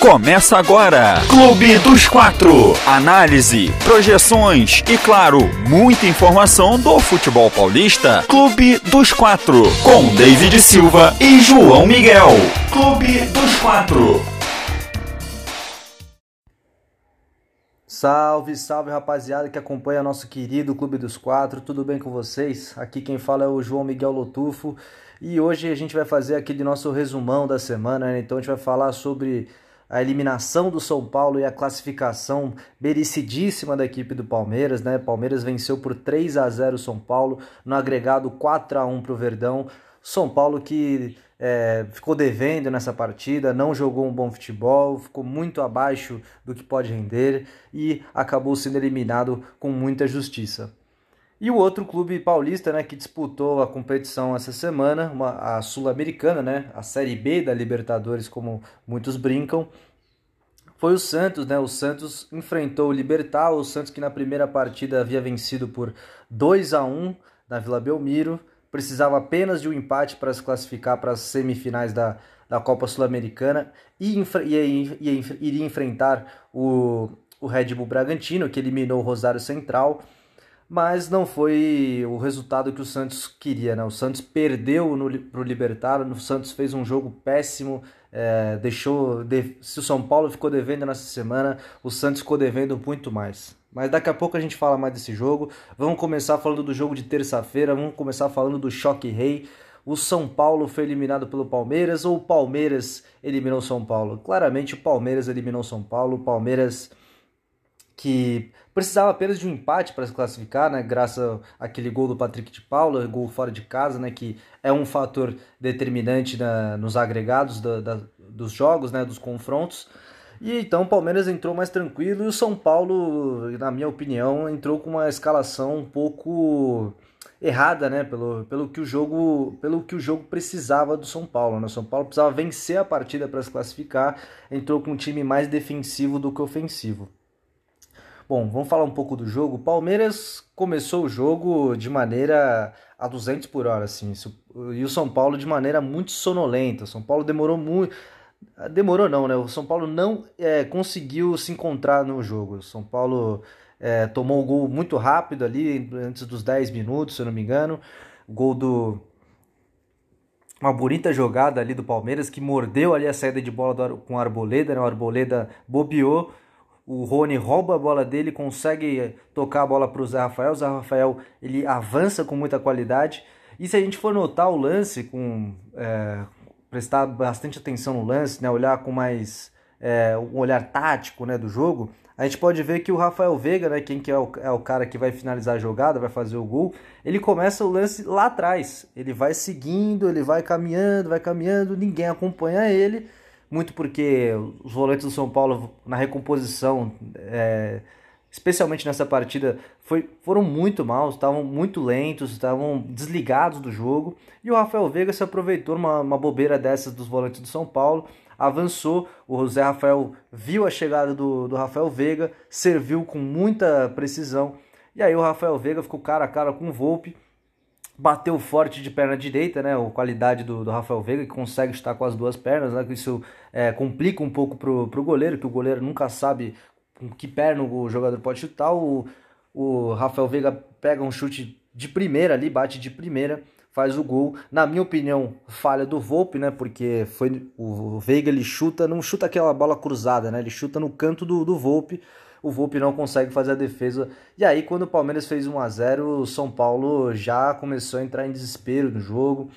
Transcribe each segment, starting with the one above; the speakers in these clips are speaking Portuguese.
Começa agora, Clube dos Quatro. Análise, projeções e, claro, muita informação do futebol paulista. Clube dos Quatro, com David Silva e João Miguel. Clube dos Quatro. Salve, salve rapaziada que acompanha nosso querido Clube dos Quatro, tudo bem com vocês? Aqui quem fala é o João Miguel Lotufo e hoje a gente vai fazer aquele nosso resumão da semana, né? então a gente vai falar sobre a eliminação do São Paulo e a classificação merecidíssima da equipe do Palmeiras, né? Palmeiras venceu por 3 a 0 o São Paulo, no agregado 4 a 1 para o Verdão. São Paulo que é, ficou devendo nessa partida, não jogou um bom futebol, ficou muito abaixo do que pode render e acabou sendo eliminado com muita justiça. E o outro clube paulista, né, que disputou a competição essa semana, uma, a Sul-Americana, né, a Série B da Libertadores, como muitos brincam, foi o Santos, né? O Santos enfrentou o Libertar, o Santos que na primeira partida havia vencido por 2 a 1 na Vila Belmiro, precisava apenas de um empate para se classificar para as semifinais da, da Copa Sul-Americana e ia, iria enfrentar o, o Red Bull Bragantino, que eliminou o Rosário Central mas não foi o resultado que o Santos queria. Né? O Santos perdeu para o Libertar, o Santos fez um jogo péssimo, é, deixou. De, se o São Paulo ficou devendo nessa semana, o Santos ficou devendo muito mais. Mas daqui a pouco a gente fala mais desse jogo. Vamos começar falando do jogo de terça-feira, vamos começar falando do choque rei. O São Paulo foi eliminado pelo Palmeiras ou o Palmeiras eliminou o São Paulo? Claramente o Palmeiras eliminou o São Paulo. O Palmeiras que precisava apenas de um empate para se classificar, né, graças àquele gol do Patrick de Paula, gol fora de casa, né, que é um fator determinante na, nos agregados da, da, dos jogos, né, dos confrontos. E então o Palmeiras entrou mais tranquilo e o São Paulo, na minha opinião, entrou com uma escalação um pouco errada, né, pelo, pelo que o jogo, pelo que o jogo precisava do São Paulo, né? O São Paulo precisava vencer a partida para se classificar, entrou com um time mais defensivo do que ofensivo. Bom, vamos falar um pouco do jogo. O Palmeiras começou o jogo de maneira a 200 por hora, assim, e o São Paulo de maneira muito sonolenta. O São Paulo demorou muito. Demorou não, né? O São Paulo não é, conseguiu se encontrar no jogo. O São Paulo é, tomou o gol muito rápido ali, antes dos 10 minutos, se eu não me engano. O gol do. Uma bonita jogada ali do Palmeiras que mordeu ali a saída de bola do, com a Arboleda, né? O Arboleda bobeou o Rony rouba a bola dele, consegue tocar a bola para o Zé Rafael. O Zé Rafael ele avança com muita qualidade. E se a gente for notar o lance, com é, prestar bastante atenção no lance, né, olhar com mais é, um olhar tático né, do jogo, a gente pode ver que o Rafael Veiga, né, quem que é, o, é o cara que vai finalizar a jogada, vai fazer o gol, ele começa o lance lá atrás. Ele vai seguindo, ele vai caminhando, vai caminhando, ninguém acompanha ele muito porque os volantes do São Paulo na recomposição, é, especialmente nessa partida, foi, foram muito maus, estavam muito lentos, estavam desligados do jogo. E o Rafael Veiga se aproveitou uma, uma bobeira dessas dos volantes do São Paulo, avançou. O José Rafael viu a chegada do, do Rafael Veiga, serviu com muita precisão. E aí o Rafael Veiga ficou cara a cara com o Volpe bateu forte de perna direita, né? A qualidade do, do Rafael Veiga, que consegue estar com as duas pernas, né? Isso é, complica um pouco pro, pro goleiro, que o goleiro nunca sabe com que perna o jogador pode chutar. O, o Rafael Veiga pega um chute de primeira ali, bate de primeira, faz o gol. Na minha opinião, falha do Volpe, né? Porque foi o Veiga ele chuta, não chuta aquela bola cruzada, né? Ele chuta no canto do, do Volpe o Volpe não consegue fazer a defesa. E aí, quando o Palmeiras fez 1 a 0 o São Paulo já começou a entrar em desespero no jogo.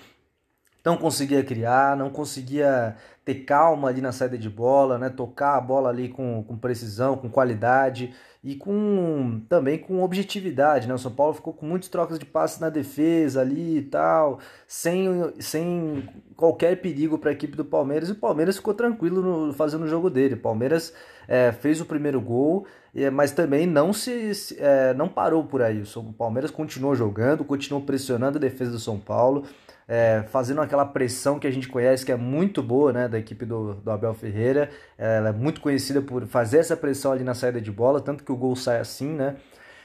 Não conseguia criar, não conseguia ter calma ali na saída de bola, né? tocar a bola ali com, com precisão, com qualidade e com também com objetividade, né? O São Paulo ficou com muitas trocas de passes na defesa ali e tal, sem, sem qualquer perigo para a equipe do Palmeiras. E o Palmeiras ficou tranquilo no, fazendo o jogo dele. O Palmeiras é, fez o primeiro gol, mas também não se é, não parou por aí. O Palmeiras continuou jogando, continuou pressionando a defesa do São Paulo é, fazendo aquela pressão que a gente conhece, que é muito boa, né, da equipe do, do Abel Ferreira. Ela é muito conhecida por fazer essa pressão ali na saída de bola, tanto que o gol sai assim, né?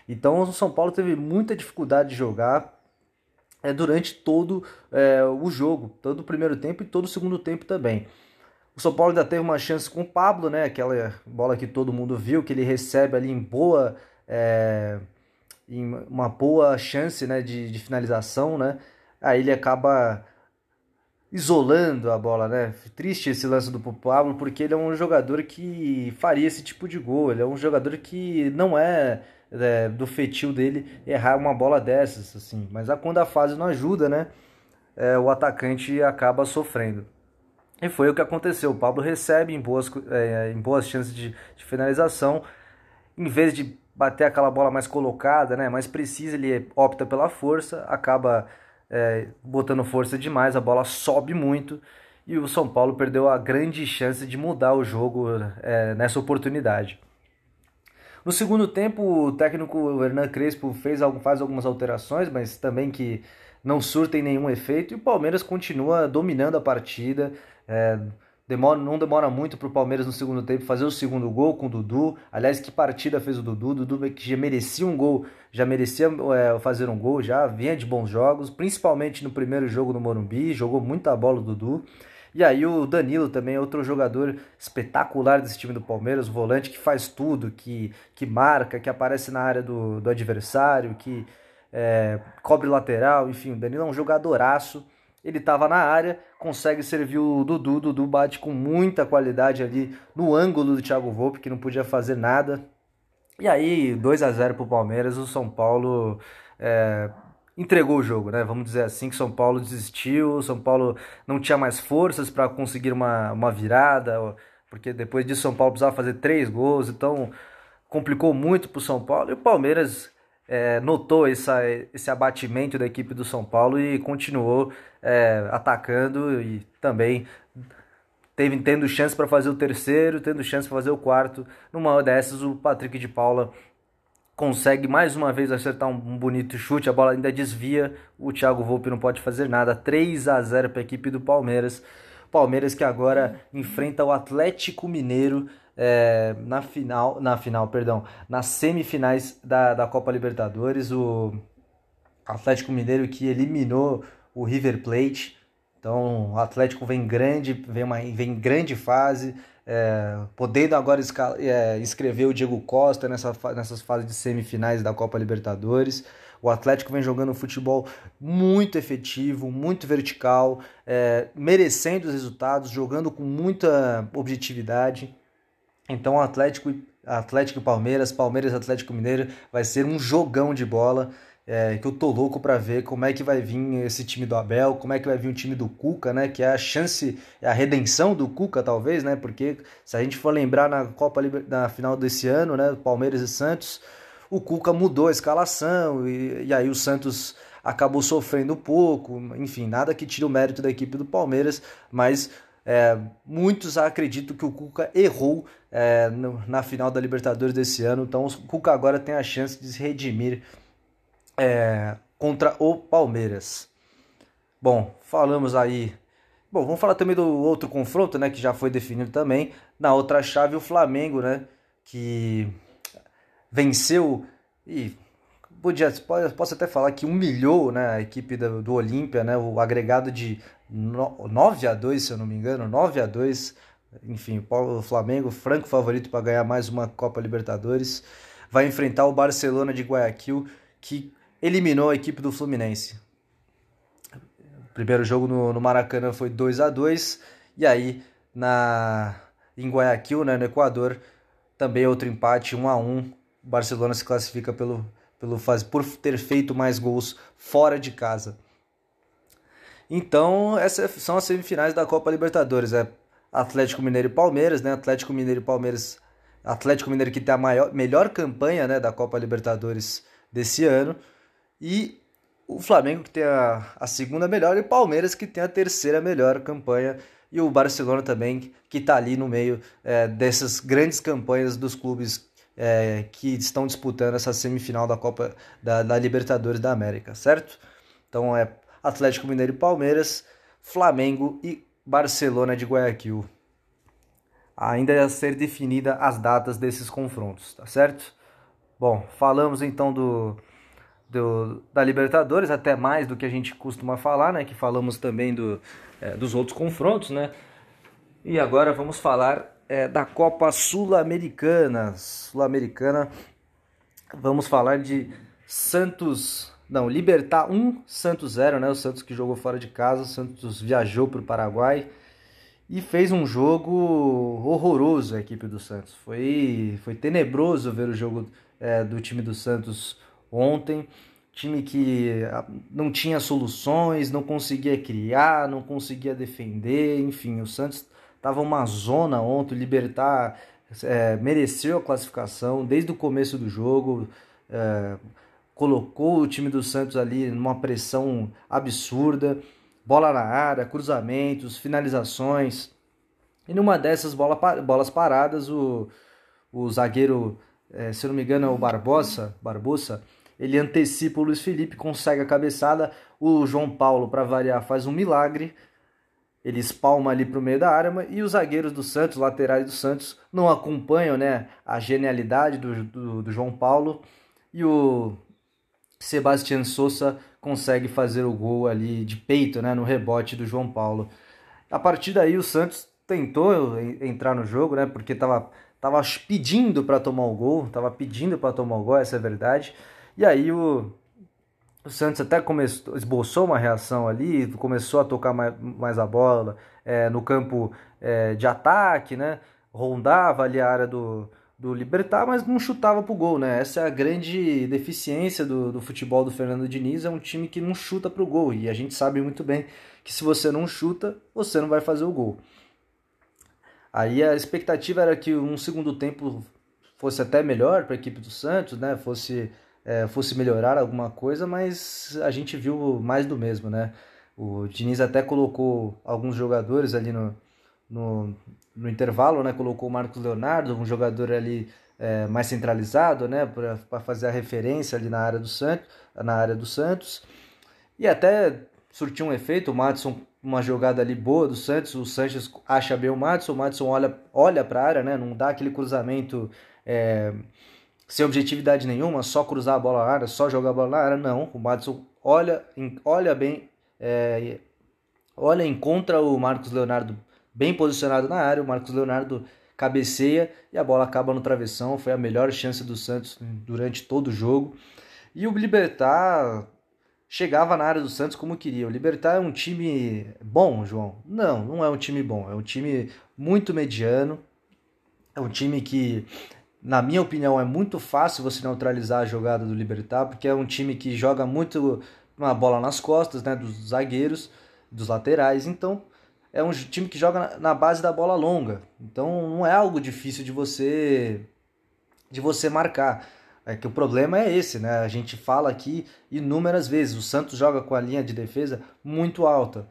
Então o São Paulo teve muita dificuldade de jogar é, durante todo é, o jogo, todo o primeiro tempo e todo o segundo tempo também. O São Paulo ainda teve uma chance com o Pablo, né? Aquela bola que todo mundo viu, que ele recebe ali em boa, é, em uma boa chance né, de, de finalização, né? Aí ele acaba isolando a bola, né? Triste esse lance do Pablo, porque ele é um jogador que faria esse tipo de gol. Ele é um jogador que não é, é do fetil dele errar uma bola dessas, assim. Mas quando a fase não ajuda, né? É, o atacante acaba sofrendo. E foi o que aconteceu. O Pablo recebe em boas, é, em boas chances de, de, finalização. Em vez de bater aquela bola mais colocada, né, mais precisa, ele opta pela força, acaba é, botando força demais, a bola sobe muito. E o São Paulo perdeu a grande chance de mudar o jogo é, nessa oportunidade. No segundo tempo, o técnico Hernan Crespo fez, faz algumas alterações, mas também que não surtem nenhum efeito. E o Palmeiras continua dominando a partida, é, demora, não demora muito para o Palmeiras no segundo tempo fazer o segundo gol com o Dudu. Aliás, que partida fez o Dudu? O Dudu que já merecia um gol, já merecia é, fazer um gol, já vinha de bons jogos, principalmente no primeiro jogo no Morumbi, jogou muita bola o Dudu. E aí o Danilo também outro jogador espetacular desse time do Palmeiras, volante que faz tudo, que, que marca, que aparece na área do, do adversário, que é, cobre lateral, enfim, o Danilo é um jogadoraço ele estava na área, consegue servir o Dudu, o Dudu bate com muita qualidade ali no ângulo do Thiago Volpe, que não podia fazer nada. E aí, 2 a 0 para o Palmeiras, o São Paulo é, entregou o jogo, né? Vamos dizer assim, que São Paulo desistiu, São Paulo não tinha mais forças para conseguir uma, uma virada, porque depois disso São Paulo precisava fazer três gols, então complicou muito para o São Paulo. E o Palmeiras é, notou essa, esse abatimento da equipe do São Paulo e continuou é, atacando e também teve, tendo chance para fazer o terceiro, tendo chance para fazer o quarto. Numa dessas, o Patrick de Paula consegue mais uma vez acertar um bonito chute, a bola ainda desvia, o Thiago Volpe não pode fazer nada. 3 a 0 para a equipe do Palmeiras. Palmeiras que agora enfrenta o Atlético Mineiro é, na final, na final, perdão, nas semifinais da, da Copa Libertadores, o Atlético Mineiro que eliminou o River Plate. Então, o Atlético vem grande, vem uma vem grande fase, é, podendo agora é, inscrever o Diego Costa nessa, nessas fases de semifinais da Copa Libertadores. O Atlético vem jogando um futebol muito efetivo, muito vertical, é, merecendo os resultados, jogando com muita objetividade. Então, Atlético, Atlético e Palmeiras, Palmeiras Atlético Mineiro vai ser um jogão de bola. É, que eu tô louco para ver como é que vai vir esse time do Abel, como é que vai vir o time do Cuca, né? Que é a chance, é a redenção do Cuca, talvez, né? Porque se a gente for lembrar na Copa na final desse ano, né? Palmeiras e Santos, o Cuca mudou a escalação e, e aí o Santos acabou sofrendo um pouco, enfim, nada que tire o mérito da equipe do Palmeiras, mas é, muitos acreditam que o Cuca errou é, no, na final da Libertadores desse ano, então o Cuca agora tem a chance de se redimir é, contra o Palmeiras. Bom, falamos aí. Bom, vamos falar também do outro confronto, né, que já foi definido também. Na outra chave, o Flamengo, né, que venceu e podia, posso até falar que humilhou né, a equipe do, do Olímpia, né, o agregado de 9 a 2 se eu não me engano, 9 a 2 enfim, o Flamengo, franco favorito para ganhar mais uma Copa Libertadores, vai enfrentar o Barcelona de Guayaquil, que eliminou a equipe do Fluminense. O primeiro jogo no, no Maracanã foi 2 a 2 e aí na em Guayaquil, né, no Equador, também outro empate, 1 a 1 O Barcelona se classifica pelo, pelo faz, por ter feito mais gols fora de casa. Então, essas são as semifinais da Copa Libertadores. É Atlético Mineiro e Palmeiras, né? Atlético Mineiro e Palmeiras. Atlético Mineiro que tem a maior, melhor campanha né, da Copa Libertadores desse ano. E o Flamengo que tem a, a segunda melhor e o Palmeiras que tem a terceira melhor campanha. E o Barcelona também, que está ali no meio é, dessas grandes campanhas dos clubes é, que estão disputando essa semifinal da Copa da, da Libertadores da América, certo? Então é Atlético Mineiro e Palmeiras, Flamengo e Barcelona de Guayaquil. Ainda a ser definida as datas desses confrontos, tá certo? Bom, falamos então do, do, da Libertadores, até mais do que a gente costuma falar, né? Que falamos também do, é, dos outros confrontos, né? E agora vamos falar é, da Copa Sul-Americana. Sul-Americana, vamos falar de Santos. Não, Libertar 1, Santos 0, né? O Santos que jogou fora de casa. O Santos viajou para o Paraguai e fez um jogo horroroso a equipe do Santos. Foi, foi tenebroso ver o jogo é, do time do Santos ontem. Time que ah, não tinha soluções, não conseguia criar, não conseguia defender, enfim, o Santos estava uma zona ontem. O Libertar é, mereceu a classificação desde o começo do jogo. É, colocou o time do Santos ali numa pressão absurda, bola na área, cruzamentos, finalizações. E numa dessas bola, bolas paradas, o, o zagueiro, é, se não me engano, é o Barbosa, Barbosa, ele antecipa o Luiz Felipe, consegue a cabeçada. O João Paulo, para variar, faz um milagre. Ele espalma ali para o meio da área e os zagueiros do Santos, laterais do Santos, não acompanham né, a genialidade do, do, do João Paulo. E o Sebastião Souza consegue fazer o gol ali de peito, né, no rebote do João Paulo. A partir daí o Santos tentou entrar no jogo, né, porque estava tava pedindo para tomar o gol, estava pedindo para tomar o gol, essa é a verdade. E aí o, o Santos até começou, esboçou uma reação ali, começou a tocar mais, mais a bola é, no campo é, de ataque, né, rondava ali a área do, do Libertar, mas não chutava pro gol, né? Essa é a grande deficiência do, do futebol do Fernando Diniz, é um time que não chuta pro gol, e a gente sabe muito bem que se você não chuta, você não vai fazer o gol. Aí a expectativa era que um segundo tempo fosse até melhor para a equipe do Santos, né? Fosse, é, fosse melhorar alguma coisa, mas a gente viu mais do mesmo, né? O Diniz até colocou alguns jogadores ali no, no, no intervalo, né, colocou o Marcos Leonardo, um jogador ali é, mais centralizado, né, para fazer a referência ali na área do Santos, na área do Santos. E até surtiu um efeito, o Madison uma jogada ali boa do Santos, o Sanches acha bem o Madison, o Madison olha, olha para a área, né, não dá aquele cruzamento é, sem objetividade nenhuma, só cruzar a bola na área, só jogar a bola na área, não, o Madison olha, olha bem, é, olha, encontra o Marcos Leonardo bem posicionado na área, o Marcos Leonardo cabeceia e a bola acaba no travessão. Foi a melhor chance do Santos durante todo o jogo. E o Libertar chegava na área do Santos como queria. O Libertar é um time bom, João? Não, não é um time bom. É um time muito mediano. É um time que, na minha opinião, é muito fácil você neutralizar a jogada do Libertar, porque é um time que joga muito uma bola nas costas, né, dos zagueiros, dos laterais. Então, é um time que joga na base da bola longa. Então não é algo difícil de você de você marcar. É que o problema é esse, né? A gente fala aqui inúmeras vezes, o Santos joga com a linha de defesa muito alta,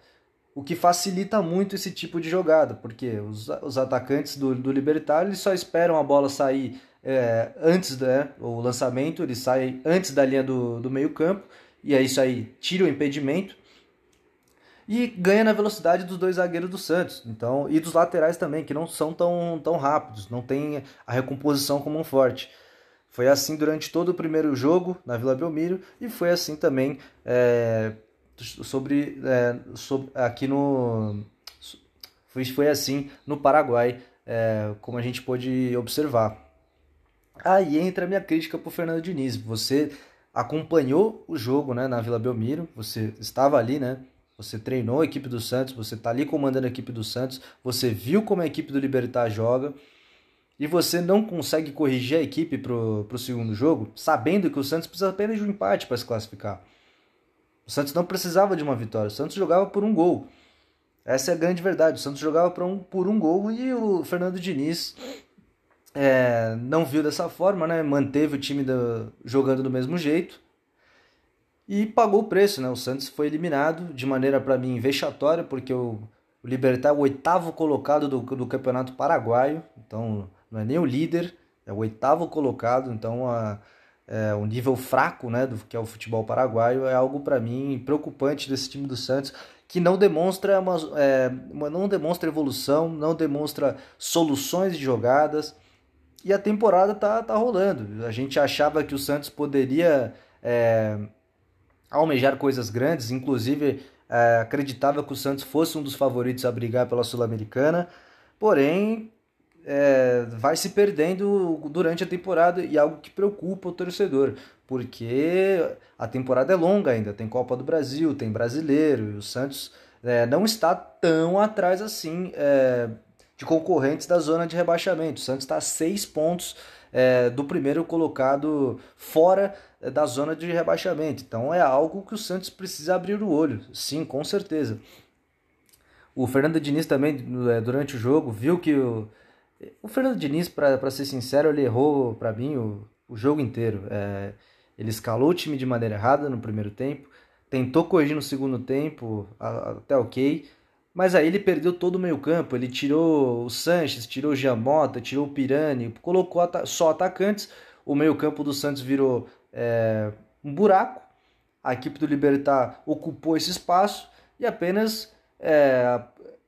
o que facilita muito esse tipo de jogada, porque os, os atacantes do, do Libertário eles só esperam a bola sair é, antes do né, o lançamento, ele sai antes da linha do, do meio campo, e aí isso aí tira o impedimento, e ganha na velocidade dos dois zagueiros do Santos. Então, e dos laterais também, que não são tão, tão rápidos, não tem a recomposição como um forte. Foi assim durante todo o primeiro jogo na Vila Belmiro e foi assim também é, sobre, é, sobre, aqui no foi, assim no Paraguai, é, como a gente pôde observar. Aí entra a minha crítica para o Fernando Diniz. Você acompanhou o jogo né, na Vila Belmiro, você estava ali, né? Você treinou a equipe do Santos, você está ali comandando a equipe do Santos, você viu como a equipe do Libertar joga e você não consegue corrigir a equipe para o segundo jogo, sabendo que o Santos precisa apenas de um empate para se classificar. O Santos não precisava de uma vitória, o Santos jogava por um gol. Essa é a grande verdade. O Santos jogava por um, por um gol e o Fernando Diniz é, não viu dessa forma, né? manteve o time do, jogando do mesmo jeito e pagou o preço, né? O Santos foi eliminado de maneira para mim vexatória, porque o, o Libertar é o oitavo colocado do, do Campeonato Paraguaio, então não é nem o líder, é o oitavo colocado, então a, é, o nível fraco, né, do que é o futebol paraguaio é algo para mim preocupante desse time do Santos que não demonstra uma, é, não demonstra evolução, não demonstra soluções de jogadas e a temporada tá, tá rolando. A gente achava que o Santos poderia é, almejar coisas grandes, inclusive é, acreditava que o Santos fosse um dos favoritos a brigar pela Sul-Americana, porém é, vai se perdendo durante a temporada e algo que preocupa o torcedor, porque a temporada é longa ainda, tem Copa do Brasil, tem Brasileiro, e o Santos é, não está tão atrás assim é, de concorrentes da zona de rebaixamento. O Santos está a seis pontos é, do primeiro colocado fora é, da zona de rebaixamento. Então é algo que o Santos precisa abrir o olho, sim, com certeza. O Fernando Diniz também, é, durante o jogo, viu que o, o Fernando Diniz, para ser sincero, ele errou para mim o, o jogo inteiro. É, ele escalou o time de maneira errada no primeiro tempo, tentou corrigir no segundo tempo, até ok, mas aí ele perdeu todo o meio campo, ele tirou o Sanches, tirou o Giamota, tirou o Pirani, colocou só atacantes, o meio campo do Santos virou é, um buraco, a equipe do Libertar ocupou esse espaço e apenas é,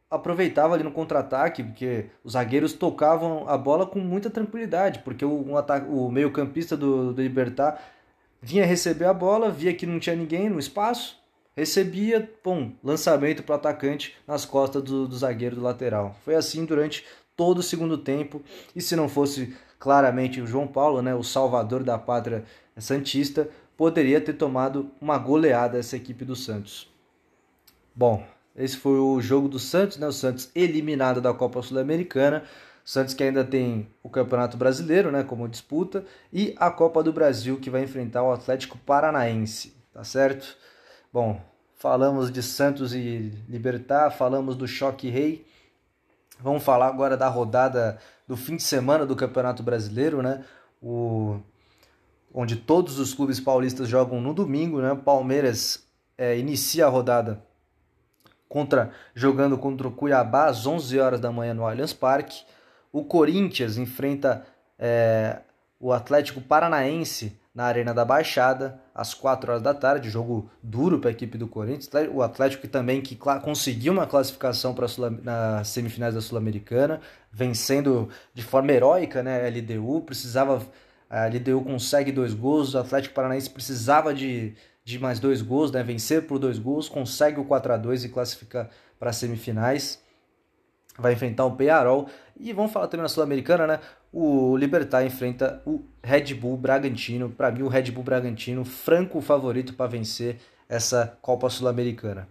aproveitava ali no contra-ataque, porque os zagueiros tocavam a bola com muita tranquilidade, porque o, um o meio-campista do, do Libertar vinha receber a bola, via que não tinha ninguém no espaço, recebia, pum, lançamento para o atacante nas costas do, do zagueiro do lateral. Foi assim durante todo o segundo tempo, e se não fosse claramente o João Paulo, né, o salvador da pátria santista, poderia ter tomado uma goleada essa equipe do Santos. Bom, esse foi o jogo do Santos, né? O Santos eliminado da Copa Sul-Americana. Santos que ainda tem o Campeonato Brasileiro, né, como disputa, e a Copa do Brasil que vai enfrentar o Atlético Paranaense, tá certo? Bom, falamos de Santos e Libertar, falamos do Choque Rei. Vamos falar agora da rodada do fim de semana do Campeonato Brasileiro, né? O onde todos os clubes paulistas jogam no domingo, né? Palmeiras é, inicia a rodada contra jogando contra o Cuiabá às 11 horas da manhã no Allianz Parque. O Corinthians enfrenta é, o Atlético Paranaense na Arena da Baixada às 4 horas da tarde, jogo duro para a equipe do Corinthians. O Atlético também que conseguiu uma classificação para nas semifinais da Sul-Americana, vencendo de forma heróica, né, a LDU, precisava a LDU consegue dois gols, o Atlético Paranaense precisava de de mais dois gols, né? vencer por dois gols, consegue o 4 a 2 e classifica para as semifinais. Vai enfrentar o Pearol. E vamos falar também na Sul-Americana, né? O Libertar enfrenta o Red Bull Bragantino. Para mim, o Red Bull Bragantino, franco favorito para vencer essa Copa Sul-Americana.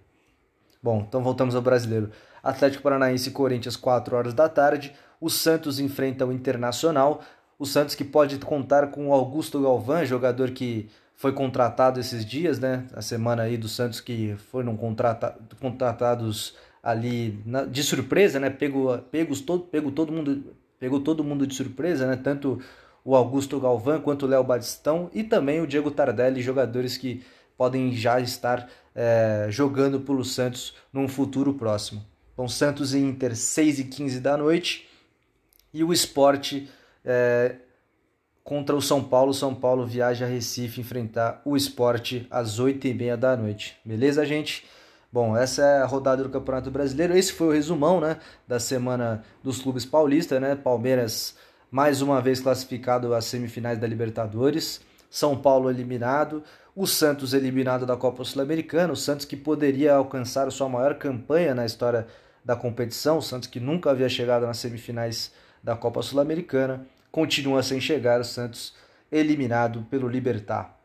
Bom, então voltamos ao brasileiro. Atlético Paranaense e Corinthians, 4 horas da tarde. O Santos enfrenta o Internacional. O Santos que pode contar com o Augusto Galvão, jogador que foi contratado esses dias, né? A semana aí do Santos que foram contrata contratados ali na, de surpresa, né? Pego, pegos todo, pego todo mundo, pegou todo mundo de surpresa, né? Tanto o Augusto Galvão quanto o Léo Batistão e também o Diego Tardelli, jogadores que podem já estar é, jogando pelo Santos num futuro próximo. Então, Santos e Inter, 6 e 15 da noite. E o esporte é, contra o São Paulo. São Paulo viaja a Recife enfrentar o esporte às 8h30 da noite. Beleza, gente? Bom, essa é a rodada do Campeonato Brasileiro. Esse foi o resumão né, da semana dos clubes paulistas. Né? Palmeiras mais uma vez classificado às semifinais da Libertadores. São Paulo eliminado. O Santos eliminado da Copa Sul-Americana. O Santos que poderia alcançar sua maior campanha na história da competição. O Santos que nunca havia chegado nas semifinais da Copa Sul-Americana continua sem chegar o Santos eliminado pelo Libertar.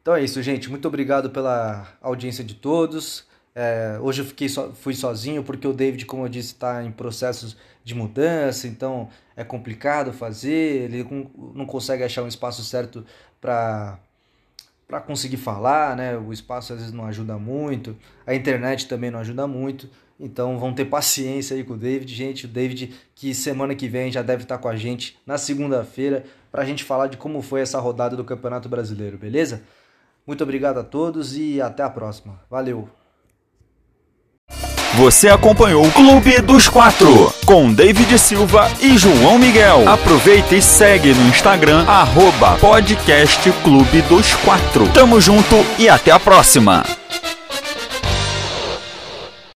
Então é isso, gente. Muito obrigado pela audiência de todos. É, hoje eu fiquei so, fui sozinho porque o David, como eu disse, está em processos de mudança, então é complicado fazer. Ele não consegue achar um espaço certo para para conseguir falar, né? O espaço às vezes não ajuda muito, a internet também não ajuda muito. Então vão ter paciência aí com o David, gente. O David que semana que vem já deve estar com a gente na segunda-feira para a gente falar de como foi essa rodada do Campeonato Brasileiro, beleza? Muito obrigado a todos e até a próxima. Valeu! Você acompanhou o Clube dos Quatro com David Silva e João Miguel. Aproveita e segue no Instagram, arroba podcast Clube dos Quatro. Tamo junto e até a próxima!